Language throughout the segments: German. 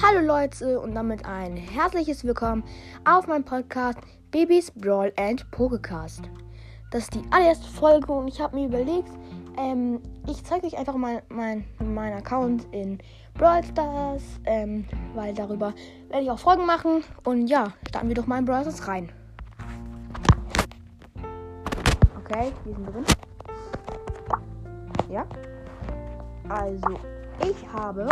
Hallo Leute und damit ein herzliches Willkommen auf meinem Podcast Babys Brawl and Pokecast. Das ist die allererste Folge und ich habe mir überlegt, ähm, ich zeige euch einfach mal mein, mein Account in Brawl Stars, ähm, weil darüber werde ich auch Folgen machen. Und ja, starten wir doch mal in Brawl Stars rein. Okay, wir sind drin. Ja. Also, ich habe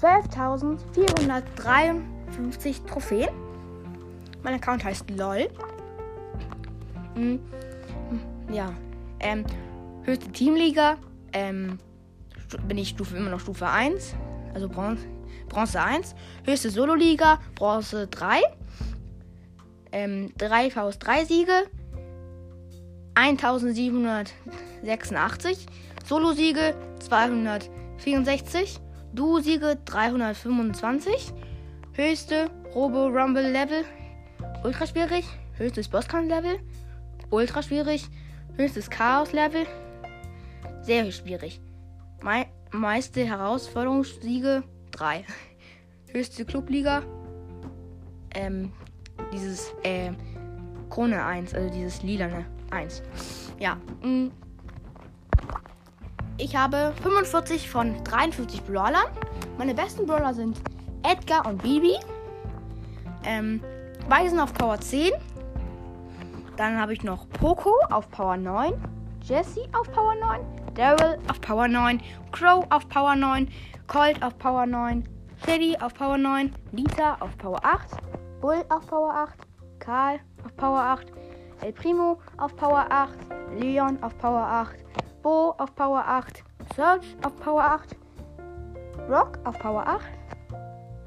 12.453 Trophäen. Mein Account heißt LOL. Hm, ja. Ähm, höchste Teamliga. Ähm, bin ich Stufe, immer noch Stufe 1. Also Bronze, Bronze 1. Höchste Solo-Liga. Bronze 3. Ähm, 3 Faust 3 Siege. 1786. Solo-Siege 264. Du-Siege 325. Höchste Robo Rumble Level. Ultra schwierig. Höchstes Bosskampf Level. Ultra schwierig. Höchstes Chaos Level. Sehr schwierig. Me meiste Herausforderungssiege 3. Höchste Clubliga. Ähm, dieses, äh, Krone 1, also dieses lilane 1. Ja, mh. Mm. Ich habe 45 von 53 Brawlern. Meine besten Brawler sind Edgar und Bibi. Ähm, beide sind auf Power 10. Dann habe ich noch Poco auf Power 9. Jesse auf Power 9. Daryl auf Power 9. Crow auf Power 9. Colt auf Power 9. Shady auf Power 9. Lisa auf Power 8. Bull auf Power 8. Karl auf Power 8. El Primo auf Power 8. Leon auf Power 8. Bo auf Power 8, Search auf Power 8, Rock auf Power 8,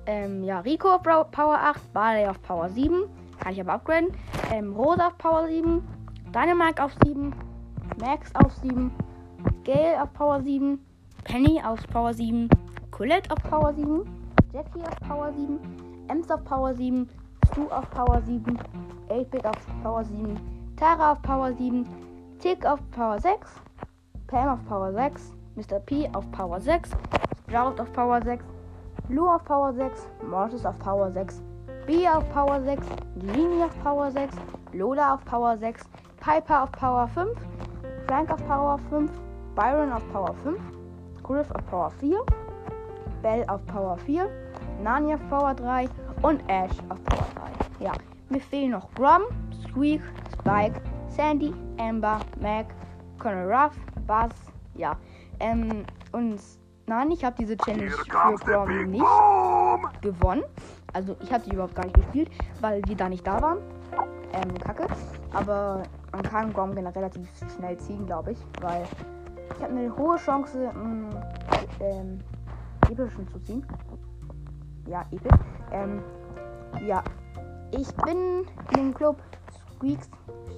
ähm, ja, Rico auf Power 8, Barley auf Power 7, kann ich aber upgraden, ähm, Rosa auf Power 7, Dynamite auf 7, Max auf 7, Gale auf Power 7, Penny auf Power 7, Colette auf Power 7, Jackie auf Power 7, Ems auf Power 7, Stu auf Power 7, 8-Bit auf Power 7, Tara auf Power 7, Tick auf Power 6, Pam auf Power 6, Mr. P auf Power 6, Sprout auf Power 6, Blue auf Power 6, Mortis auf Power 6, B auf Power 6, Genie auf Power 6, Lola auf Power 6, Piper auf Power 5, Frank auf Power 5, Byron auf Power 5, Griff auf Power 4, Bell auf Power 4, Nani auf Power 3 und Ash auf Power 3. Ja, mir fehlen noch Grom, Squeak, Spike, Sandy, Amber, Mac, Colonel Ruff, Bass, ja. Ähm, und nein, ich habe diese Challenge für Grom nicht gewonnen. Also ich habe die überhaupt gar nicht gespielt, weil wir da nicht da waren. Ähm, kacke. Aber man kann Grom relativ schnell ziehen, glaube ich. Weil ich habe eine hohe Chance, mh, ähm, epischen zu ziehen. Ja, episch. Ähm, ja. Ich bin in dem Club Squeaks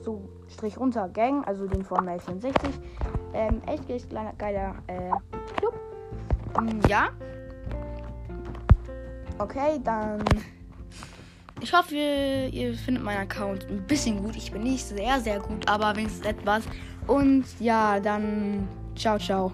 so Strich runter Gang, also den von Mail 64. Ähm, echt, echt kleiner, geiler äh, Club. Ähm, ja. Okay, dann. Ich hoffe, ihr, ihr findet meinen Account ein bisschen gut. Ich bin nicht sehr, sehr gut, aber wenigstens etwas. Und ja, dann ciao, ciao.